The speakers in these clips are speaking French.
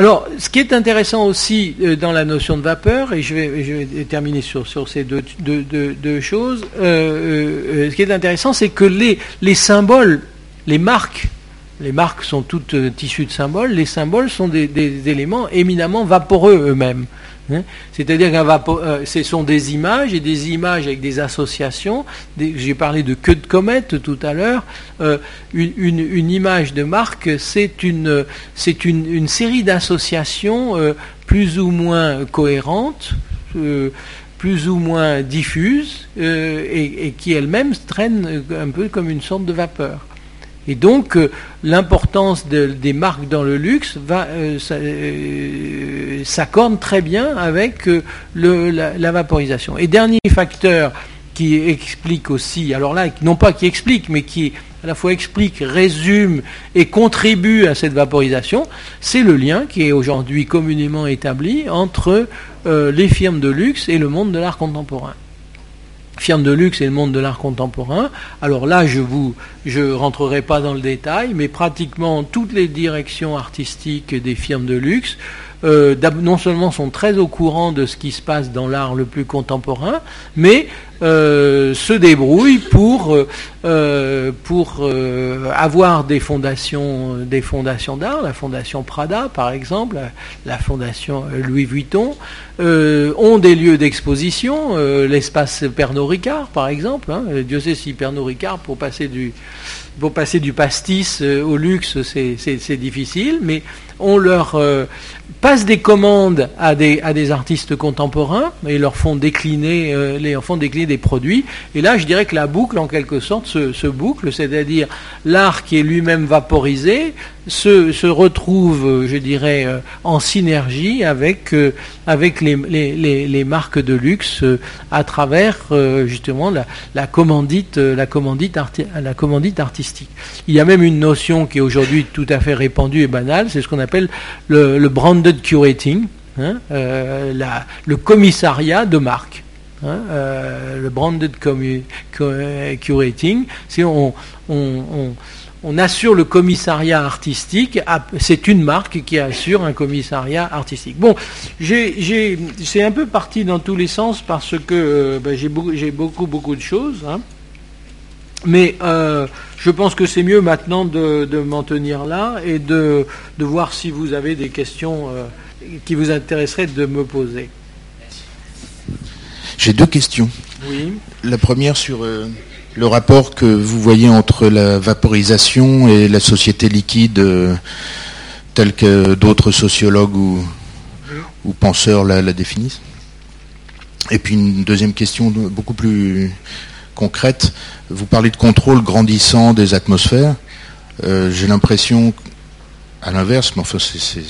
Alors, ce qui est intéressant aussi euh, dans la notion de vapeur, et je vais, terminer sur, ces deux, choses, euh, euh, ce qui est intéressant, c'est que les, les symboles, les marques, les marques sont toutes issues de symboles, les symboles sont des, des éléments éminemment vaporeux eux-mêmes. Hein? C'est-à-dire que ce sont des images et des images avec des associations. J'ai parlé de queue de comète tout à l'heure. Euh, une, image de marque, c'est une, série d'associations euh, plus ou moins cohérentes, euh, plus ou moins diffuses, euh, et, qui elles-mêmes traînent euh, un peu comme une sorte de vapeur. Et donc, euh, l'importance de- des marques dans le luxe va euh, euh, s'accorde très bien avec la, vaporisation. Et dernier facteur qui explique aussi, alors là, non pas qui explique, mais qui à la fois explique, résume et contribue à cette vaporisation, c'est le lien qui est aujourd'hui communément établi entre les firmes de luxe et le monde de l'art contemporain firme de luxe et le monde de l'art contemporain. Alors là, je vous, je rentrerai pas dans le détail, mais pratiquement toutes les directions artistiques des firmes de luxe, euh, non seulement sont très au courant de ce qui se passe dans l'art le plus contemporain, mais euh, se débrouillent pour euh, pour avoir des fondations des fondations d'art, la fondation Prada par exemple, la, fondation Louis Vuitton, ont des lieux d'exposition, l'espace Pernod Ricard par exemple. Hein, Dieu sait si Pernod Ricard pour passer du pour passer du pastis au luxe, c'est difficile, mais on leur euh, passe des commandes à des, artistes contemporains et leur font décliner, euh, leur font décliner des produits. Et là, je dirais que la boucle, en quelque sorte, se boucle, c'est-à-dire l'art qui est lui-même vaporisé se, se retrouve, euh, je dirais, euh, en synergie avec, euh, avec les, les, les, marques de luxe euh, à travers justement la, la commandite, la commandite, la commandite artistique. Il y a même une notion qui est aujourd'hui tout à fait répandue et banale, c'est ce qu'on appelle le, branded curating, hein, le commissariat de marque. hein, le branded curating, c'est on, on assure le commissariat artistique, à- c'est une marque qui assure un commissariat artistique. Bon, c'est un peu parti dans tous les sens parce que euh, ben, j'ai, beaucoup, beaucoup, beaucoup de choses. hein. Mais euh, je pense que c'est mieux maintenant de, de m'en tenir là et de, de voir si vous avez des questions euh, qui vous intéresseraient de me poser. J'ai deux questions. Oui. La première sur euh, le rapport que vous voyez entre la vaporisation et la société liquide, euh, telle que d'autres sociologues ou, penseurs la, définissent. Et puis une deuxième question beaucoup plus concrète. Vous parlez de contrôle grandissant des atmosphères. Euh, J'ai l'impression, à l'inverse, mais enfin, c'est-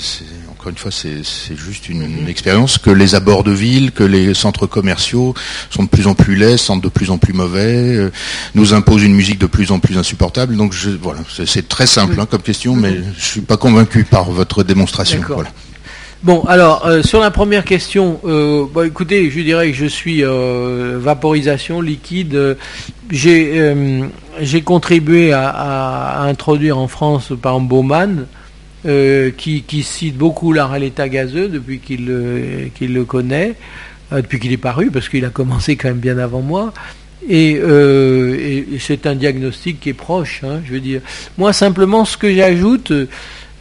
encore une fois, c'est juste une, une expérience, que les abords de ville, que les centres commerciaux sont de plus en plus laids, sont de plus en plus mauvais, euh, nous imposent une musique de plus en plus insupportable. Donc je, voilà, c'est- très simple hein, comme question, mais je suis pas convaincu par votre démonstration. Voilà. Bon, alors euh, sur la première question, euh, bah, écoutez, je dirais que je suis euh, vaporisation liquide. J'ai contribué à, à introduire en France, par exemple, Baumann, euh, qui, cite beaucoup l'art à l'état gazeux depuis qu'il le, qu'il le connaît, euh, depuis qu'il est paru, parce qu'il a commencé quand même bien avant moi. Et, euh, et- et c'est un diagnostic qui est proche, hein, je veux dire. Moi, simplement, ce que j'ajoute, euh,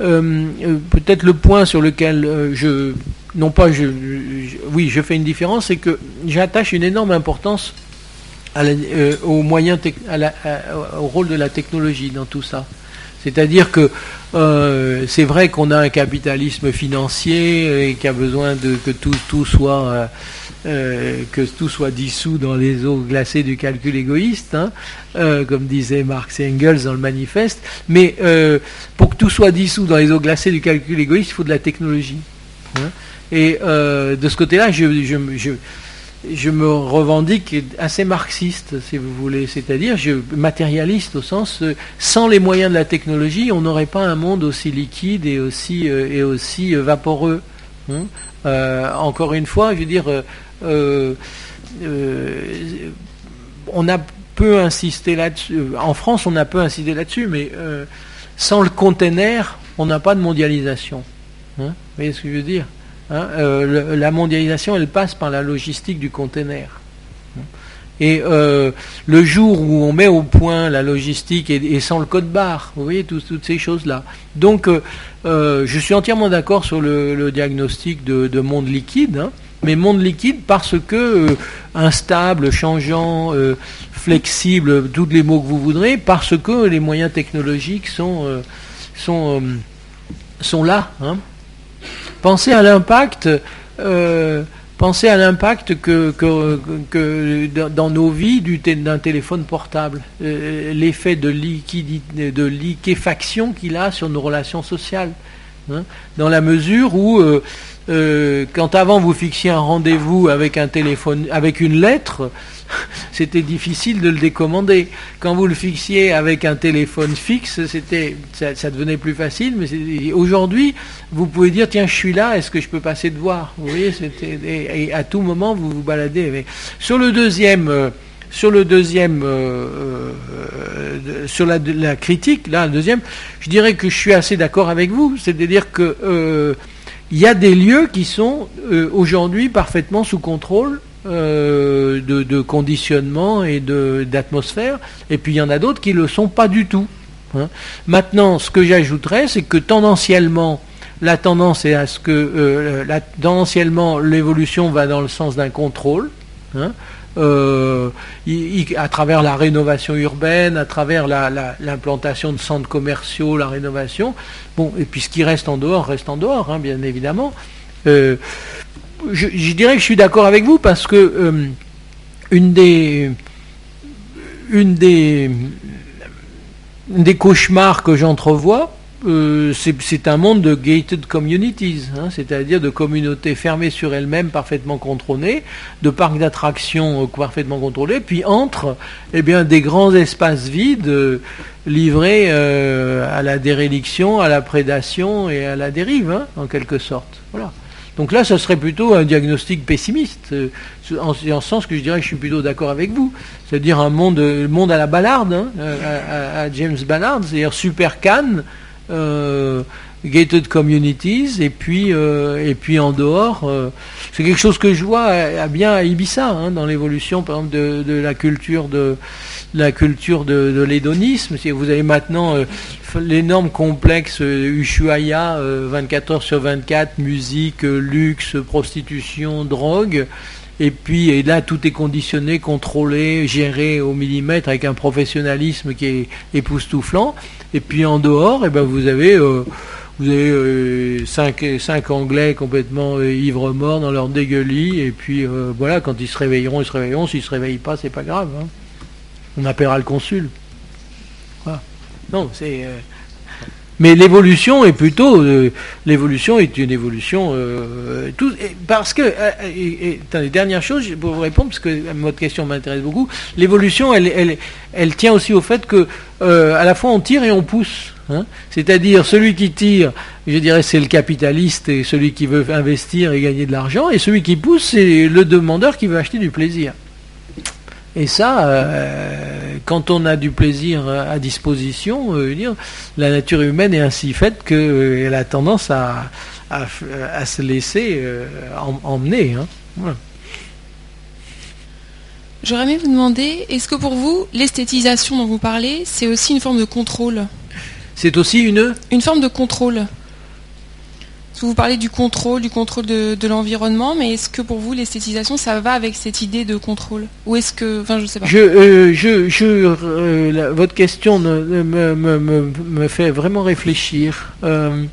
euh, euh, peut-être le point sur lequel euh, je, non pas je, oui, je fais une différence, c'est que j'attache une énorme importance à la- euh, au rôle de la technologie dans tout ça. C'est-à-dire que euh, c'est vrai qu'on a un capitalisme financier et qui a besoin de que tout, tout soit euh, euh, que tout soit dissous dans les eaux glacées du calcul égoïste, hein, comme disait Marx et Engels dans le manifeste. Mais pour que tout soit dissous dans les eaux glacées du calcul égoïste, il faut de la technologie. hein. Et de ce côté-là, je, je, je me revendique assez marxiste, si vous voulez, c'est-à-dire je matérialiste au sens euh, sans les moyens de la technologie, on n'aurait pas un monde aussi liquide et aussi euh, et aussi euh, vaporeux. hein. Encore une fois, je veux dire, on a peu insisté là-dessus. En France, on a peu insisté là-dessus, mais sans le container, on n'a pas de mondialisation. Hein vous voyez ce que je veux dire? Hein euh, La mondialisation, elle passe par la logistique du conteneur. Et euh, le jour où on met au point la logistique et, sans le code barre, vous voyez toutes ces choses-là. Donc, euh, je suis entièrement d'accord sur le, diagnostic de, monde liquide, hein, mais monde liquide parce que instable, changeant, flexible, tous les mots que vous voudrez, parce que les moyens technologiques sont, sont, sont là. Hein. Pensez à l'impact. Euh, pensez à l'impact que, que, dans nos vies d'un téléphone portable, euh, l'effet de, de liquéfaction qu'il a sur nos relations sociales. Hein. dans la mesure où, euh, quand avant vous fixiez un rendez-vous avec un téléphone, avec une lettre, c'était difficile de le décommander. Quand vous le fixiez avec un téléphone fixe, c'était, ça, devenait plus facile. Mais aujourd'hui, vous pouvez dire tiens, je suis là, est-ce que je peux passer de voir? Vous voyez, c'était et, à tout moment vous vous baladez. Sur le deuxième. Euh, sur le deuxième, euh, euh, sur la, critique, là, deuxième, je dirais que je suis assez d'accord avec vous. C'est-à-dire que il y a des lieux qui sont aujourd'hui parfaitement sous contrôle euh, de, conditionnement et d'atmosphère, et puis il y en a d'autres qui ne le sont pas du tout. Hein. Maintenant, ce que j'ajouterais, c'est que tendanciellement, la tendance est à ce que euh, tendanciellement l'évolution va dans le sens d'un contrôle. Hein. Euh, à travers la rénovation urbaine, à travers l'implantation de centres commerciaux, la rénovation. Bon, et puis ce qui reste en dehors reste en dehors, hein, bien évidemment je, dirais que je suis d'accord avec vous parce que euh, une des cauchemars que j'entrevois, euh, c'est un monde de gated communities, hein, c'est-à-dire de communautés fermées sur elles-mêmes, parfaitement contrôlées, de parcs d'attractions euh, parfaitement contrôlés, puis entre eh bien, des grands espaces vides livrés à la déréliction, à la prédation et à la dérive, hein, en quelque sorte. Voilà. Donc là, ce serait plutôt un diagnostic pessimiste, euh, en, ce sens que je dirais que je suis plutôt d'accord avec vous. C'est-à-dire un monde, monde à la Ballard, hein, à, James Ballard, c'est-à-dire super can, euh, gated communities, et puis, euh, et puis en dehors, c'est quelque chose que je vois à, bien à Ibiza, hein, dans l'évolution, par exemple, de, la culture de la culture de, l'hédonisme. Vous avez maintenant l'énorme complexe Ushuaïa, 24 heures sur 24, musique, luxe, prostitution, drogue. Et puis et là, tout est conditionné, contrôlé, géré au millimètre avec un professionnalisme qui est époustouflant. Et puis en dehors, eh ben, vous avez, euh, vous avez euh, cinq, cinq, Anglais complètement euh, ivres morts dans leur dégueulis. Et puis voilà, quand ils se réveilleront, ils se réveilleront. S'ils se réveillent pas, c'est pas grave. Hein. On appellera le consul. Non, c'est. Euh, mais l'évolution est plutôt. Euh, l'évolution est une évolution. Euh, tout, parce que. Et, attendez, dernière chose, pour vous répondre, parce que votre question m'intéresse beaucoup. L'évolution, elle, elle, elle, tient aussi au fait que, à la fois, on tire et on pousse. Hein. C'est-à-dire, celui qui tire, je dirais, c'est le capitaliste et celui qui veut investir et gagner de l'argent. Et celui qui pousse, c'est le demandeur qui veut acheter du plaisir. Et ça, euh, quand on a du plaisir à disposition, euh, dire, la nature humaine est ainsi faite qu'elle euh, a tendance à, à, se laisser emmener. Hein. J'aurais aimé vous demander, est-ce que pour vous, l'esthétisation dont vous parlez, c'est aussi une forme de contrôle? C'est aussi une Une forme de contrôle vous parlez du contrôle, du contrôle de, l'environnement, mais est-ce que pour vous l'esthétisation, ça va avec cette idée de contrôle Ou est-ce que, enfin, je sais pas. Euh, euh, votre question me, fait vraiment réfléchir. Euh,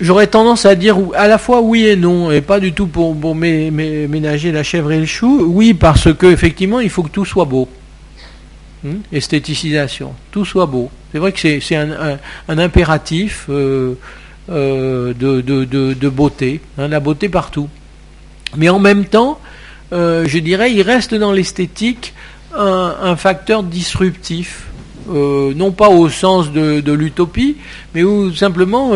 j'aurais tendance à dire à la fois oui et non, et pas du tout pour, ménager la chèvre et le chou. Oui, parce que effectivement, il faut que tout soit beau. Hmm? Esthéticisation, tout soit beau. C'est vrai que c'est un, impératif. De, de, beauté, hein, la beauté partout. Mais en même temps, euh, je dirais, il reste dans l'esthétique un, facteur disruptif, euh, non pas au sens de, l'utopie, mais où simplement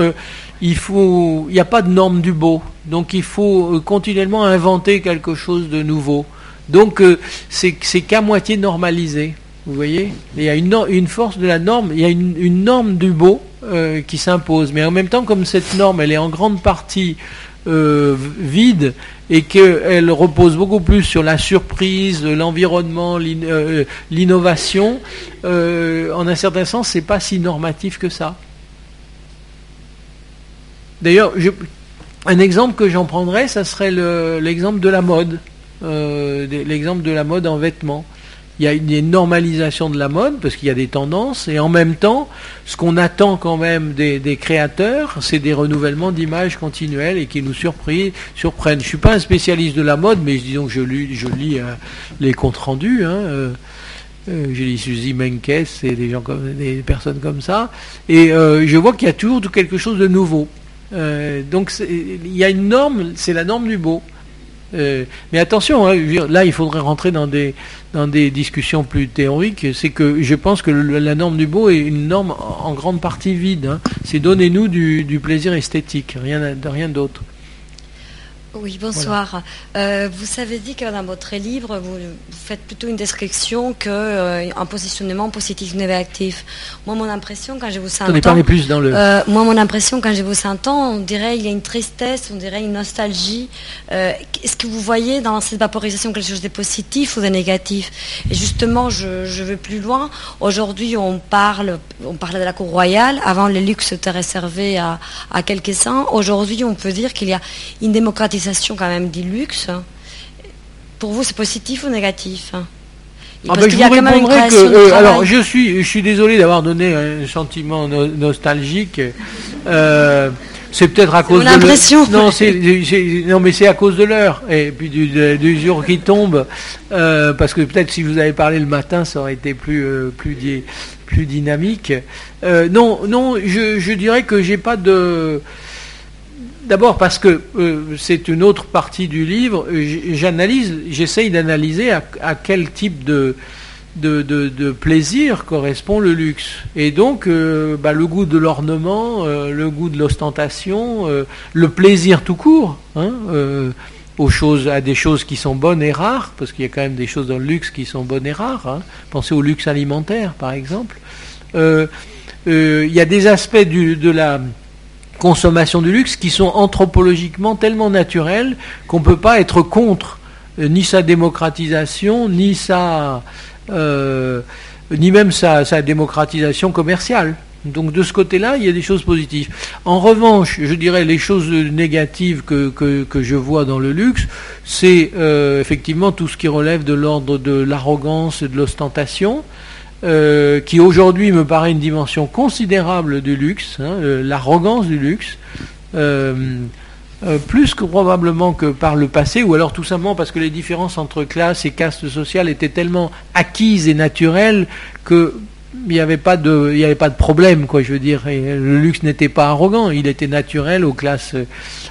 il il n'y a pas de norme du beau, donc il faut continuellement inventer quelque chose de nouveau. Donc c'est qu'à moitié normalisé. Vous voyez Il y a une, force de la norme, il y a une norme du beau, euh, qui s'impose. Mais en même temps, comme cette norme, elle est en grande partie euh, vide et qu'elle repose beaucoup plus sur la surprise, l'environnement, euh, l'innovation, en un certain sens, c'est pas si normatif que ça. D'ailleurs, un exemple que j'en prendrais, ça serait l'exemple de la mode, l'exemple de la mode en vêtements il y a une normalisation de la mode parce qu'il y a des tendances et en même temps, ce qu'on attend quand même des, créateurs, c'est des renouvellements d'images continuels et qui nous surprennent. Je ne suis pas un spécialiste de la mode, mais disons que je lis, euh, les comptes rendus. Hein, euh, euh, je lis Suzy Menkes et des des personnes comme ça, et je vois qu'il y a toujours quelque chose de nouveau. donc il y a une norme, c'est la norme du beau. Euh, mais attention, hein, là il faudrait rentrer dans des, dans des discussions plus théoriques. C'est que je pense que la norme du beau est une norme en, grande partie vide. Hein. C'est donnez-nous du, du, plaisir esthétique, rien d'autre. Oui, bonsoir. Euh, vous avez dit que dans votre livre, vous, faites plutôt une description qu'un euh, positionnement positif négatif. Moi, mon impression quand je vous entends, plus dans le. Euh, moi, mon impression quand je vous entends, on dirait il y a une tristesse, on dirait une nostalgie. Est-ce que vous voyez dans cette vaporisation quelque chose de positif ou de négatif? Et justement, je, je vais plus loin. Aujourd'hui, on parle, on parlait de la cour royale. Avant, le luxe était réservé à, à quelques-uns. Aujourd'hui, on peut dire qu'il y a une démocratisation quand même du luxe, pour vous c'est positif ou négatif? Ah ben, je vous répondrai que, euh, alors je suis, je suis désolé d'avoir donné un sentiment nostalgique. Euh, c'est peut-être à cause de l'heure. Non, c'est, non, mais c'est à cause de l'heure et puis du, jour qui tombe. Euh, parce que peut-être si vous avez parlé le matin, ça aurait été plus plus plus dynamique. non, non, je, je dirais que j'ai pas de D'abord parce que euh, c'est une autre partie du livre. J'analyse, j'essaye d'analyser à, quel type de, de, plaisir correspond le luxe. Et donc, euh, bah, le goût de l'ornement, euh, le goût de l'ostentation, le plaisir tout court, hein, aux choses, à des choses qui sont bonnes et rares, parce qu'il y a quand même des choses dans le luxe qui sont bonnes et rares. Hein. Pensez au luxe alimentaire, par exemple. Il y a des aspects de la consommation du luxe qui sont anthropologiquement tellement naturelles qu'on ne peut pas être contre euh, ni sa démocratisation, ni sa, euh, ni même sa, démocratisation commerciale. Donc de ce côté-là, il y a des choses positives. En revanche, je dirais les choses négatives que, que, je vois dans le luxe, c'est euh, effectivement tout ce qui relève de l'ordre de l'arrogance et de l'ostentation. Euh, qui aujourd'hui me paraît une dimension considérable du luxe, hein, euh, l'arrogance du luxe, euh, plus que probablement que par le passé, ou alors tout simplement parce que les différences entre classes et castes sociales étaient tellement acquises et naturelles que il n'y avait pas de, il avait pas de problème, quoi. Je veux dire, le luxe n'était pas arrogant, il était naturel aux classes,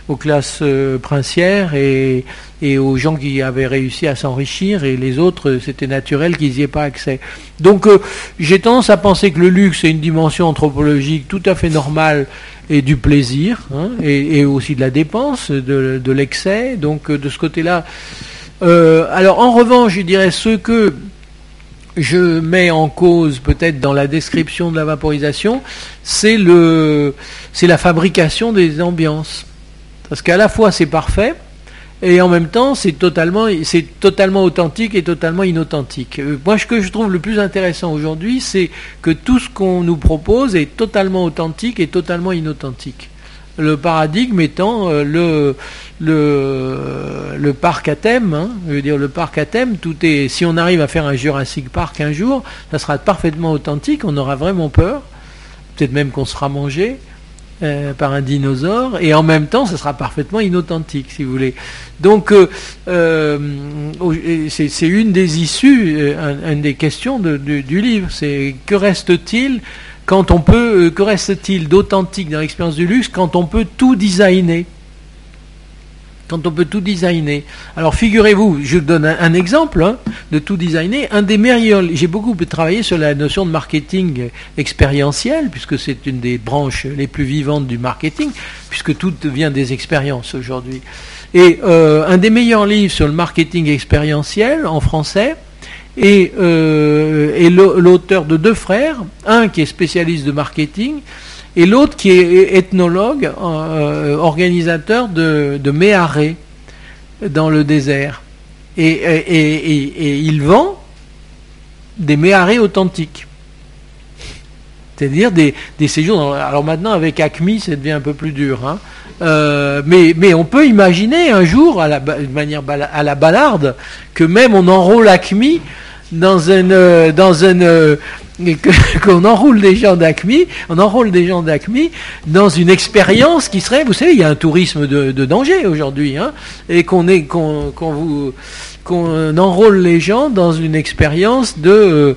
aux classes princières et, et aux gens qui avaient réussi à s'enrichir et les autres, c'était naturel qu'ils n'y aient pas accès. Donc euh, j'ai tendance à penser que le luxe est une dimension anthropologique tout à fait normale et du plaisir, hein, et, aussi de la dépense, de, l'excès. Donc euh, de ce côté-là. Euh, alors en revanche, je dirais ce que je mets en cause peut-être dans la description de la vaporisation, c'est c'est la fabrication des ambiances. Parce qu'à la fois c'est parfait, et en même temps c'est totalement, c'est totalement authentique et totalement inauthentique. Euh, moi ce que je trouve le plus intéressant aujourd'hui c'est que tout ce qu'on nous propose est totalement authentique et totalement inauthentique. Le paradigme étant euh, le, le, le parc à thème, hein, je veux dire le parc à thème, tout est, si on arrive à faire un Jurassic Park un jour, ça sera parfaitement authentique, on aura vraiment peur, peut-être même qu'on sera mangé, euh, par un dinosaure, et en même temps, ce sera parfaitement inauthentique, si vous voulez. Donc, euh, euh, c'est une des issues, une des questions du livre. C'est que reste-t-il quand on peut, que reste-t-il d'authentique dans l'expérience du luxe quand on peut tout designer? Quand on peut tout designer. Alors figurez-vous, je donne un, exemple hein, de tout designer. Un des meilleurs, j'ai beaucoup travaillé sur la notion de marketing expérientiel, puisque c'est une des branches les plus vivantes du marketing, puisque tout vient des expériences aujourd'hui. Et euh, un des meilleurs livres sur le marketing expérientiel en français, et, euh, l'auteur de deux frères, un qui est spécialiste de marketing, et l'autre qui est ethnologue, euh, organisateur de, de dans le désert. Et, il vend des méharés authentiques. C'est-à-dire des, séjours. Alors maintenant, avec Acme, ça devient un peu plus dur. Hein. Euh, mais, on peut imaginer un jour, à la, de manière à la balarde, que même on enrôle Acme dans une, euh, dans une, euh, qu'on enroule des gens d'Acme, on enrôle des gens d'Acme dans une expérience qui serait, vous savez, il y a un tourisme de, danger aujourd'hui, hein, et qu'on enrôle les gens dans une expérience de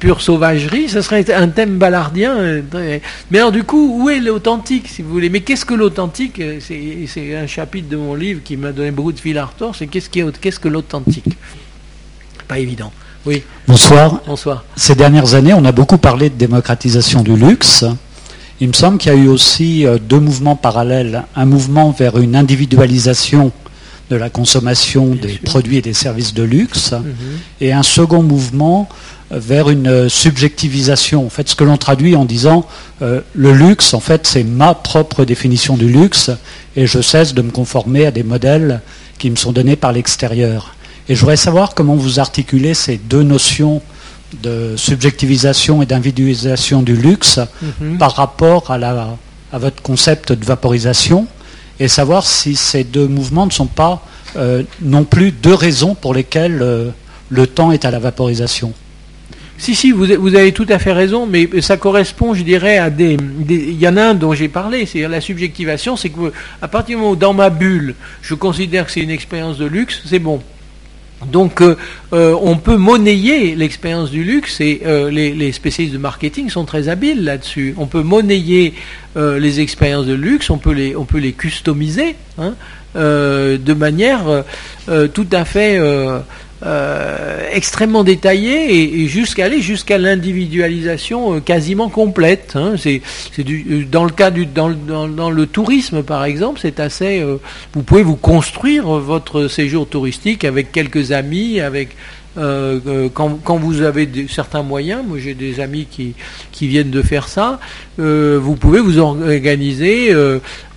pure, sauvagerie, ce serait un thème ballardien. Euh, mais alors du coup, où est l'authentique, si vous voulez? Mais qu'est-ce que l'authentique? Euh, C'est un chapitre de mon livre qui m'a donné beaucoup de fil à retordre, c'est qu'est-ce qu'est-ce que l'authentique? Pas évident. Oui. Bonsoir. Bonsoir. Ces dernières années, on a beaucoup parlé de démocratisation du luxe. Il me semble qu'il y a eu aussi euh, deux mouvements parallèles. Un mouvement vers une individualisation de la consommation des produits et des services de luxe, mhm. et un second mouvement vers une euh, subjectivisation. En fait, ce que l'on traduit en disant euh, le luxe, en fait, c'est ma propre définition du luxe, et je cesse de me conformer à des modèles qui me sont donnés par l'extérieur. Et je voudrais savoir comment vous articulez ces deux notions de subjectivisation et d'individualisation du luxe mhm. par rapport à, la, à votre concept de vaporisation et savoir si ces deux mouvements ne sont pas euh, non plus deux raisons pour lesquelles euh, le temps est à la vaporisation. Si, si, vous, avez tout à fait raison, mais ça correspond, je dirais, à des. il y en a un dont j'ai parlé, c'est la subjectivation, c'est que à partir du moment où dans ma bulle, je considère que c'est une expérience de luxe, c'est bon. Donc euh, euh, on peut monnayer l'expérience du luxe et euh, les, spécialistes de marketing sont très habiles là-dessus. On peut monnayer les expériences de luxe, on peut les, on peut les customiser hein, de manière tout à fait euh, extrêmement détaillé et, jusqu'à aller jusqu'à l'individualisation euh, quasiment complète. Hein. C'est, euh, dans le cas du dans, dans, le tourisme par exemple, c'est assez. vous pouvez vous construire votre séjour touristique avec quelques amis, avec euh, euh, quand, quand, vous avez certains moyens, moi j'ai des amis qui, qui, viennent de faire ça, euh, vous pouvez vous organiser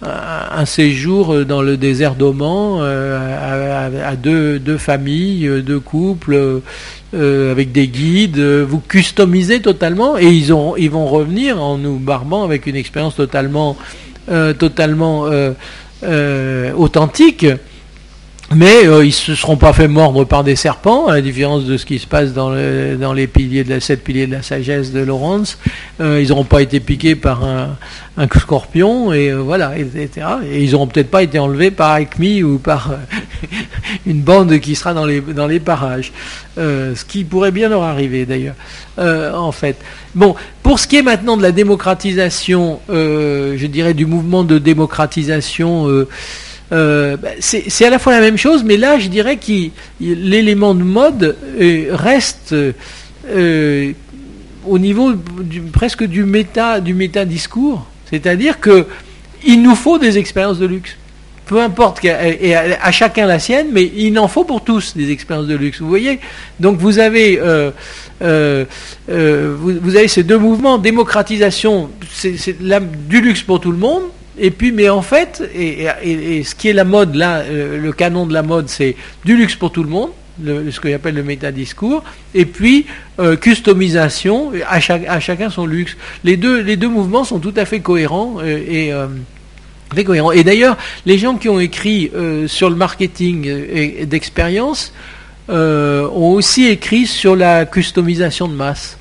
un, séjour dans le désert d'Oman à, deux, deux, familles, deux couples, avec des guides, vous customisez totalement et ils, ont, ils vont revenir en nous barbant avec une expérience totalement, totalement authentique. Mais euh, ils ne se seront pas fait mordre par des serpents, à la différence de ce qui se passe dans, dans les piliers de la, sept piliers de la sagesse de Laurence. Euh, ils n'auront pas été piqués par un, un scorpion, et euh, voilà, etc. Et ils n'auront peut-être pas été enlevés par Acme ou par une bande qui sera dans les, dans les parages. ce qui pourrait bien leur arriver d'ailleurs, en fait. Bon, pour ce qui est maintenant de la démocratisation, je dirais du mouvement de démocratisation euh, bah, c'est à la fois la même chose, mais là, je dirais que l'élément de mode euh, reste euh, au niveau presque du méta, du méta discours, c'est-à-dire que il nous faut des expériences de luxe. Peu importe, et à, chacun la sienne, mais il en faut pour tous des expériences de luxe. Vous voyez Donc vous avez, vous, avez ces deux mouvements, démocratisation, c'est du luxe pour tout le monde, et puis, mais en fait, et, ce qui est la mode là, euh, le canon de la mode, c'est du luxe pour tout le monde, ce que j'appelle le métadiscours, et puis euh, customisation, à, à, chacun son luxe. Les deux, les deux mouvements sont tout à fait cohérents euh, et cohérents. Et d'ailleurs, les gens qui ont écrit sur le marketing d'expérience ont aussi écrit sur la customisation de masse.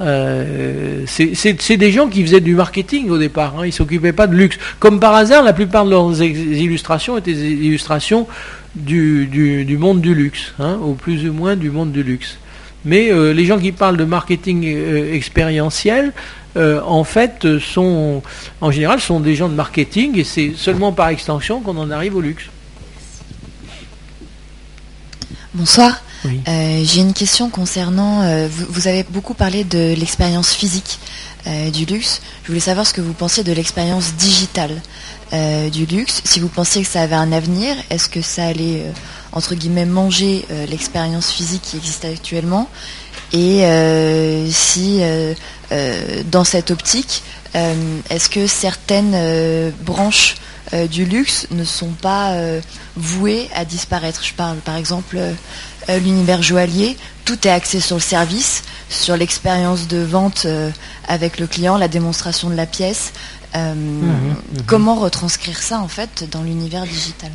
Euh, c'est des gens qui faisaient du marketing au départ, hein, ils ne s'occupaient pas de luxe. Comme par hasard, la plupart de leurs illustrations étaient des illustrations du, monde du luxe, hein, au plus ou moins du monde du luxe. Mais euh, les gens qui parlent de marketing euh, expérientiel, en fait, sont, en général, sont des gens de marketing et c'est seulement par extension qu'on en arrive au luxe. Bonsoir. Euh, j'ai une question concernant, euh, vous, avez beaucoup parlé de l'expérience physique euh, du luxe. Je voulais savoir ce que vous pensiez de l'expérience digitale du luxe. Si vous pensiez que ça avait un avenir, est-ce que ça allait, entre guillemets, manger l'expérience physique qui existe actuellement? Et si dans cette optique, est-ce que certaines branches du luxe ne sont pas vouées à disparaître? Je parle par exemple l'univers joaillier, tout est axé sur le service, sur l'expérience de vente avec le client, la démonstration de la pièce. Mhm, mhm. Comment retranscrire ça en fait dans l'univers digital?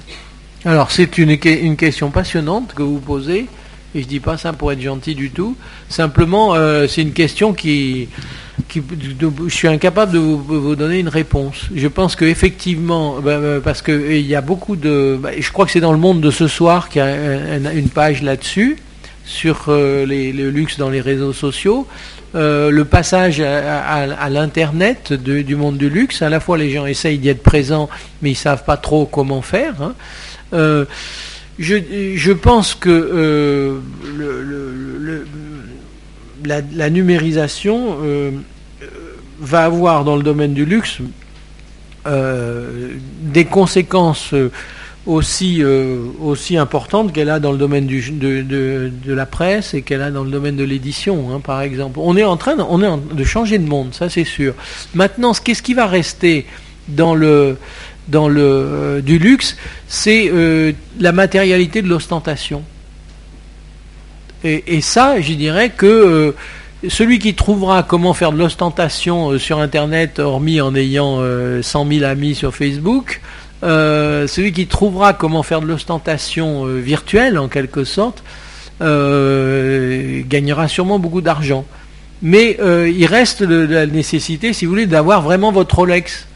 Alors c'est une, une, question passionnante que vous posez, et je dis pas ça pour être gentil du tout. Simplement, euh, c'est une question qui, qui je suis incapable de vous, donner une réponse. Je pense qu'effectivement, bah, bah, parce qu'il y a beaucoup de, bah, je crois que c'est dans le monde de ce soir qu'il y a une page là-dessus sur euh, le luxe dans les réseaux sociaux. Euh, le passage à, l'internet du monde du luxe, à la fois les gens essayent d'y être présents, mais ils savent pas trop comment faire. Hein. Euh, je, pense que euh, la, numérisation euh, va avoir dans le domaine du luxe des conséquences aussi, aussi importantes qu'elle a dans le domaine de, la presse et qu'elle a dans le domaine de l'édition, hein, par exemple. On est en train on est de changer de monde, ça c'est sûr. Maintenant, qu'est-ce qui va rester dans le, dans le, euh, du luxe, c'est euh, la matérialité de l'ostentation. Et, ça, je dirais que euh, celui qui trouvera comment faire de l'ostentation sur Internet, hormis en ayant 100 000 amis sur Facebook, celui qui trouvera comment faire de l'ostentation virtuelle, en quelque sorte, gagnera sûrement beaucoup d'argent. Mais il reste la nécessité, si vous voulez, d'avoir vraiment votre Rolex.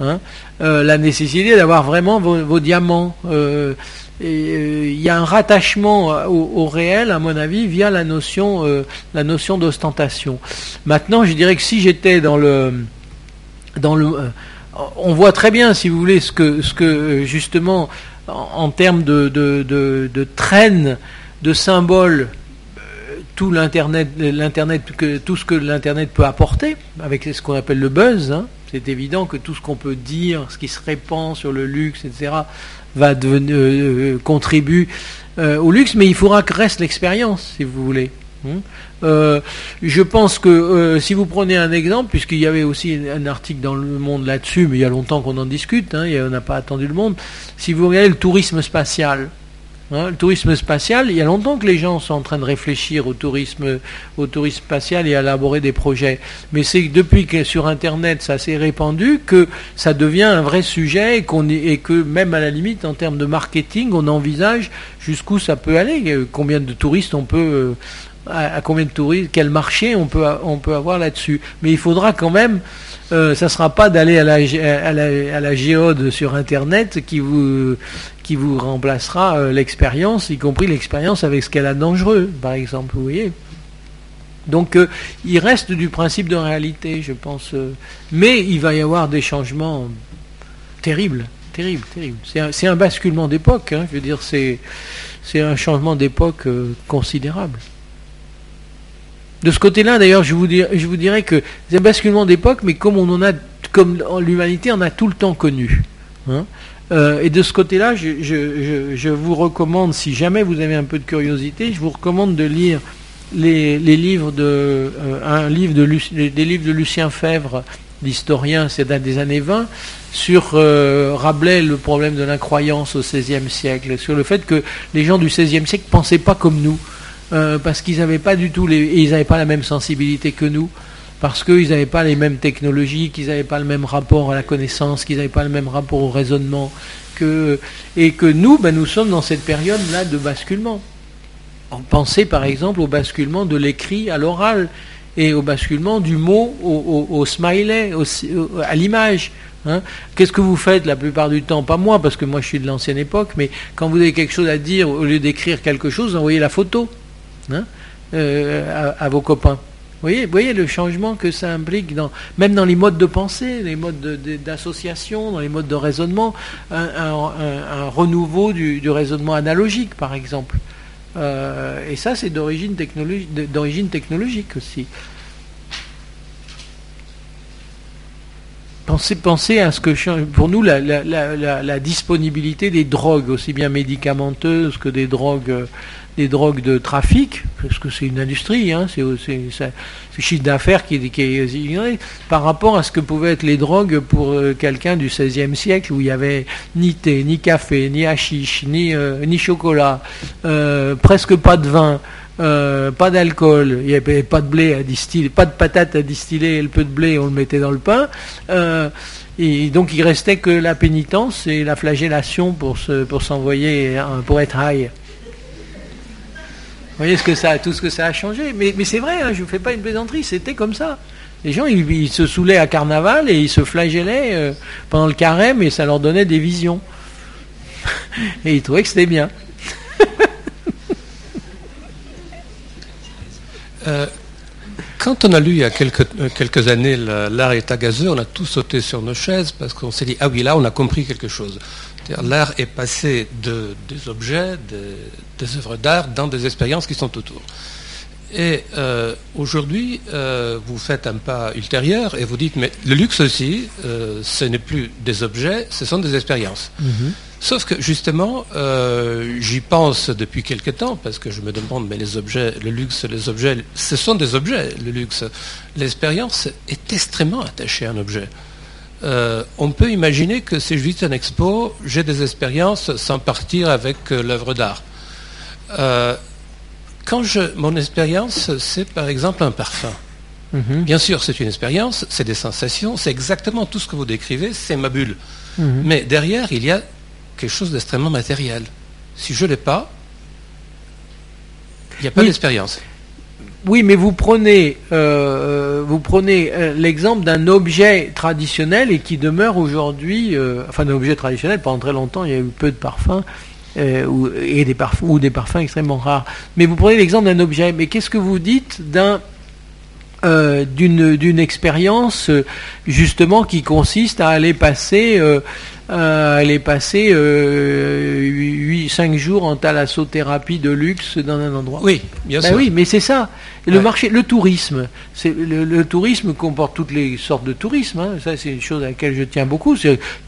Hein euh, la nécessité d'avoir vraiment vos, diamants. Euh, euh, il y a un rattachement au, réel, à mon avis, via la notion, notion d'ostentation. Maintenant, je dirais que si j'étais dans le, dans le, on voit très bien, si vous voulez, ce que, ce que justement, en, termes de, de, de, de traîne, de symboles, tout l'internet, l'internet, tout ce que l'internet peut apporter, avec ce qu'on appelle le buzz. Hein, c'est évident que tout ce qu'on peut dire, ce qui se répand sur le luxe, etc., va devenir, euh, contribue euh, au luxe, mais il faudra que reste l'expérience, si vous voulez. Hein. Euh, je pense que si vous prenez un exemple, puisqu'il y avait aussi un article dans le Monde là-dessus, mais il y a longtemps qu'on en discute, hein, on n'a pas attendu le monde, si vous regardez le tourisme spatial, Hein, le tourisme spatial, il y a longtemps que les gens sont en train de réfléchir au tourisme, au tourisme spatial et à élaborer des projets. Mais c'est depuis que sur Internet ça s'est répandu que ça devient un vrai sujet et, que même à la limite en termes de marketing, on envisage jusqu'où ça peut aller, euh, combien de touristes on peut, euh, à, combien de touristes, quel marché on peut, on peut avoir là-dessus. Mais il faudra quand même euh, ça ne sera pas d'aller à la, géode sur Internet qui vous, qui vous remplacera euh, l'expérience, y compris l'expérience avec ce qu'elle a dangereux, par exemple, vous voyez. Donc euh, il reste du principe de réalité, je pense. mais il va y avoir des changements terribles, terribles, terribles. C'est un, basculement d'époque, hein, je veux dire, c'est un changement d'époque considérable. De ce côté-là, d'ailleurs, je vous, je vous dirais que c'est un basculement d'époque, mais comme on en a, comme l'humanité en a tout le temps connu. Hein. Euh, et de ce côté-là, je, vous recommande, si jamais vous avez un peu de curiosité, je vous recommande de lire les, livres de, Lucien Fèvre, l'historien, c'est des années 20, sur euh, Rabelais, le problème de l'incroyance au XVIe siècle, sur le fait que les gens du XVIe siècle ne pensaient pas comme nous. Euh, parce qu'ils n'avaient pas du tout ils n'avaient pas la même sensibilité que nous, parce qu'ils n'avaient pas les mêmes technologies, qu'ils n'avaient pas le même rapport à la connaissance, qu'ils n'avaient pas le même rapport au raisonnement, et que nous, ben, nous sommes dans cette période-là de basculement. Pensez par exemple au basculement de l'écrit à l'oral et au basculement du mot au, smiley, à l'image. Hein. Qu'est-ce que vous faites la plupart du temps? Pas moi, parce que moi je suis de l'ancienne époque, mais quand vous avez quelque chose à dire, au lieu d'écrire quelque chose, envoyez la photo. Hein, euh, à, vos copains. Vous voyez, le changement que ça implique, même dans les modes de pensée, les modes d'association, dans les modes de raisonnement, un, renouveau du, raisonnement analogique, par exemple. Euh, et ça, c'est d'origine technologique aussi. pensez, à ce que pour nous la, disponibilité des drogues, aussi bien médicamenteuses que des drogues des drogues de trafic, parce que c'est une industrie, hein, c'est le chiffre d'affaires qui, est par rapport à ce que pouvaient être les drogues pour euh, quelqu'un du XVIe siècle où il n'y avait ni thé, ni café, ni hashish, ni, euh, ni chocolat, euh, presque pas de vin. pas d'alcool, il n'y avait pas de blé à distiller, pas de patates à distiller, et le peu de blé on le mettait dans le pain. et donc il restait que la pénitence et la flagellation pour pour s'envoyer pour être high voyez ce que ça, tout ce que ça a changé. Mais, c'est vrai, hein, je ne fais pas une plaisanterie, c'était comme ça. Les gens, ils, se saoulaient à carnaval et ils se flagellaient euh, pendant le carême et ça leur donnait des visions. et ils trouvaient que c'était bien. Euh, quand on a lu il y a quelques, euh, années L'art est gazeux, on a tous sauté sur nos chaises parce qu'on s'est dit, ah oui, là, on a compris quelque chose. L'art est passé de, des objets, des, œuvres d'art, dans des expériences qui sont autour. Et euh, aujourd'hui, euh, vous faites un pas ultérieur et vous dites, mais le luxe aussi, euh, ce n'est plus des objets, ce sont des expériences. Mhm. Sauf que justement, j'y pense depuis quelque temps, parce que je me demande, mais les objets, le luxe, les objets, ce sont des objets, le luxe. L'expérience est extrêmement attachée à un objet. Euh, on peut imaginer que si je visite un expo, j'ai des expériences sans partir avec euh, l'œuvre d'art. Euh, quand je, mon expérience, c'est par exemple un parfum. Mhm. Bien sûr, c'est une expérience, c'est des sensations, c'est exactement tout ce que vous décrivez, c'est ma bulle. Mhm. Mais derrière, il y a quelque chose d'extrêmement matériel. Si je ne l'ai pas, il n'y a pas d'expérience. Oui, mais vous prenez, euh, prenez euh, l'exemple d'un objet traditionnel et qui demeure aujourd'hui, euh, enfin d'un objet traditionnel. Pendant très longtemps, il y a eu peu de parfums et parfums ou des parfums extrêmement rares. Mais vous prenez l'exemple d'un objet. Mais qu'est-ce que vous dites d'un d'une d'une expérience justement qui consiste à aller passer euh, elle est passée euh, 5 jours en thalassothérapie de luxe dans un endroit. Oui, bien ben sûr. Oui, mais c'est ça. Le marché, le tourisme, c'est le, tourisme comporte toutes les sortes de tourisme. Hein. Ça, c'est une chose à laquelle je tiens beaucoup.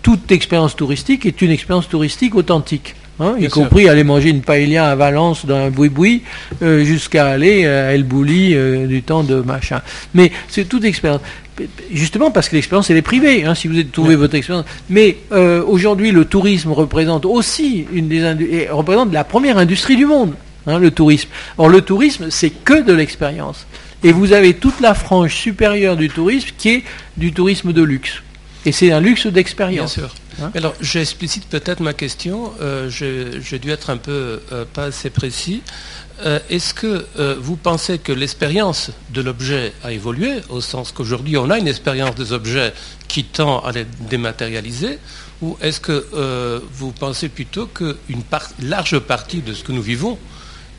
toute expérience touristique est une expérience touristique authentique. Hein, y compris aller manger une paella à Valence dans un boui-boui, euh, jusqu'à aller à El Bouli euh, du temps de machin. Mais c'est toute expérience justement parce que l'expérience elle est privée, hein, si vous avez trouvé votre expérience. Mais euh, aujourd'hui, le tourisme représente aussi une des représente la première industrie du monde, hein, le tourisme. Or, le tourisme, c'est que de l'expérience. Et vous avez toute la frange supérieure du tourisme qui est du tourisme de luxe. Et c'est un luxe d'expérience. Bien sûr. Hein Alors, j'explicite peut-être ma question. Euh, j'ai dû être un peu euh, pas assez précis. Euh, est-ce que vous pensez que l'expérience de l'objet a évolué, au sens qu'aujourd'hui on a une expérience des objets qui tend à les dématérialiser, ou est-ce que vous pensez plutôt qu'une large partie de ce que nous vivons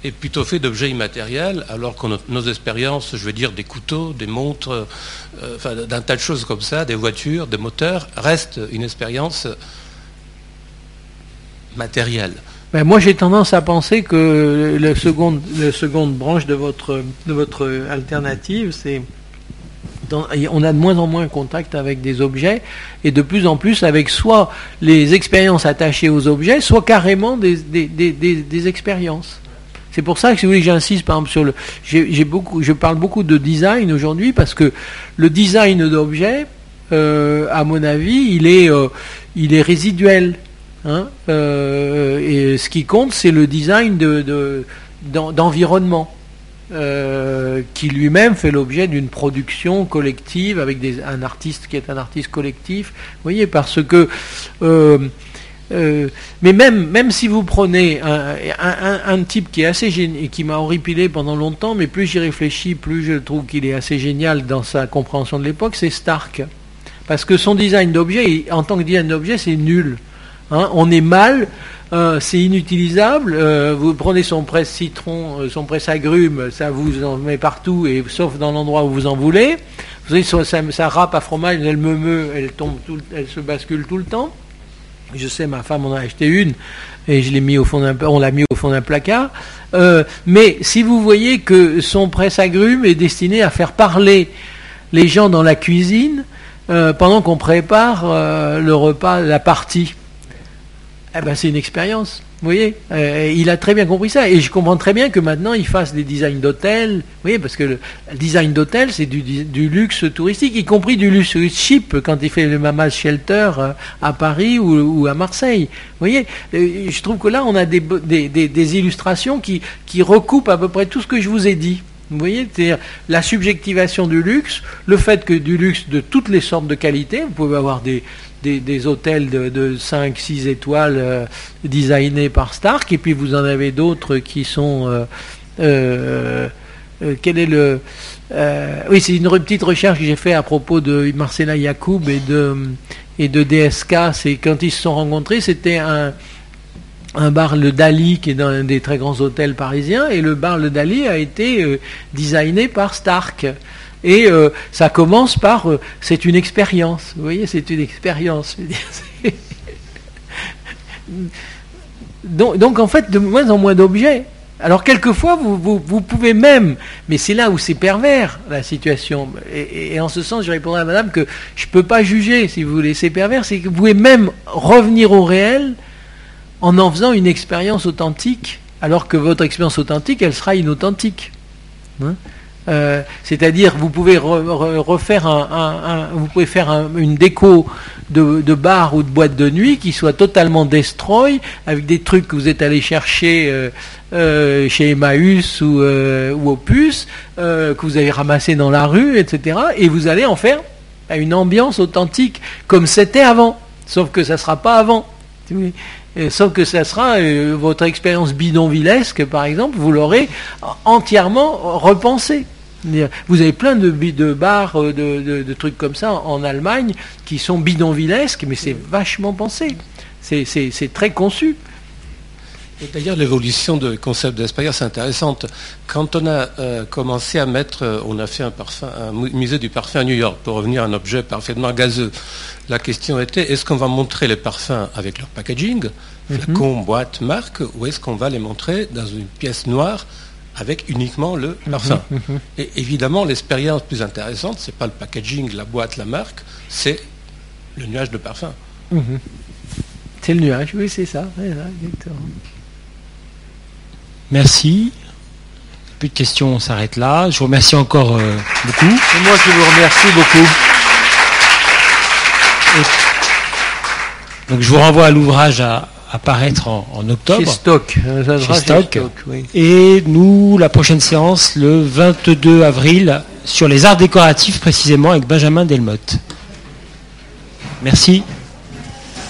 est plutôt fait d'objets immatériels, alors que nos expériences, je veux dire des couteaux, des montres, d'un tas de choses comme ça, des voitures, des moteurs, restent une expérience matérielle ben, moi, j'ai tendance à penser que la seconde, branche de votre, alternative, c'est on a de moins en moins contact avec des objets et de plus en plus avec soit les expériences attachées aux objets, soit carrément des, expériences. C'est pour ça que si vous voulez j'insiste par exemple sur le. Beaucoup, je parle beaucoup de design aujourd'hui parce que le design d'objets, euh, à mon avis, il est, euh, il est résiduel. Hein, euh, et ce qui compte, c'est le design d'environnement. Euh, qui lui-même fait l'objet d'une production collective avec un artiste qui est un artiste collectif. Vous voyez, parce que euh, mais même, même si vous prenez un, type qui est assez génial, qui m'a horripilé pendant longtemps, mais plus j'y réfléchis, plus je trouve qu'il est assez génial dans sa compréhension de l'époque, c'est Stark. Parce que son design d'objet, en tant que design d'objet, c'est nul. Hein, on est mal, euh, c'est inutilisable. Euh, vous prenez son presse citron, son presse agrume, ça vous en met partout, et sauf dans l'endroit où vous en voulez. Vous savez, ça râpe à fromage, elle me meut, elle tombe, elle se bascule tout le temps. Je sais, ma femme en a acheté une et je l'ai mis au fond d'un, on l'a mis au fond d'un placard. mais si vous voyez que son presse agrume est destiné à faire parler les gens dans la cuisine, euh, pendant qu'on prépare euh, le repas, la partie. Eh ben, c'est une expérience. Vous voyez, euh, il a très bien compris ça. Et je comprends très bien que maintenant il fasse des designs d'hôtels. Vous voyez, parce que le design d'hôtel, c'est du, du, luxe touristique, y compris du luxe cheap quand il fait le Mama Shelter à Paris ou, à Marseille. Vous voyez, je trouve que là, on a des, des, des illustrations qui, qui recoupent à peu près tout ce que je vous ai dit. Vous voyez, c'est-à-dire la subjectivation du luxe, le fait que du luxe de toutes les sortes de qualités, vous pouvez avoir des, des, hôtels de, 5, 6 étoiles euh, designés par Stark, et puis vous en avez d'autres qui sont... Euh, euh, quel est le... oui, c'est une petite recherche que j'ai fait à propos de Marcela Yacoub et de, et DSK. C'est quand ils se sont rencontrés, c'était un bar Le Dali qui est dans un des très grands hôtels parisiens et le bar Le Dali a été designé par Stark. Et euh, ça commence par euh, c'est une expérience. Vous voyez, c'est une expérience. donc, en fait, de moins en moins d'objets. Alors quelquefois, vous, vous, pouvez même, mais c'est là où c'est pervers la situation. Et, et, en ce sens, je répondrai à Madame que je ne peux pas juger, si vous voulez, c'est pervers, c'est que vous pouvez même revenir au réel en en faisant une expérience authentique, alors que votre expérience authentique, elle sera inauthentique. Hein? Euh, c'est-à-dire, vous pouvez refaire un, vous pouvez faire une déco de, bar ou de boîte de nuit qui soit totalement destroy avec des trucs que vous êtes allé chercher euh, euh, chez Emmaüs ou, ou Opus, que vous avez ramassé dans la rue, etc. Et vous allez en faire une ambiance authentique comme c'était avant, sauf que ça ne sera pas avant. Sauf que ça sera euh, votre expérience bidonvillesque, par exemple, vous l'aurez entièrement repensé. Vous avez plein de, de bars, euh, de, trucs comme ça en Allemagne qui sont bidonvillesques, mais c'est vachement pensé. C'est très conçu. D'ailleurs, l'évolution du concept d'expérience est intéressante. Quand on a euh, commencé à mettre, on a fait un, parfum, un musée du parfum à New York pour revenir à un objet parfaitement gazeux. La question était, est-ce qu'on va montrer les parfums avec leur packaging, mhm. flacon, boîte, marque, ou est-ce qu'on va les montrer dans une pièce noire avec uniquement le mhm, parfum? mhm. Et évidemment, l'expérience plus intéressante, ce n'est pas le packaging, la boîte, la marque, c'est le nuage de parfum. C'est le nuage, oui, c'est ça. Merci. Plus de questions, on s'arrête là. Je vous remercie encore euh, beaucoup. moi qui vous remercie beaucoup. Donc je vous renvoie à l'ouvrage à apparaître en, octobre. Chez Stock. Chez Stock. Et nous, la prochaine séance, le 22 avril, sur les arts décoratifs précisément, avec Benjamin Delmotte. Merci.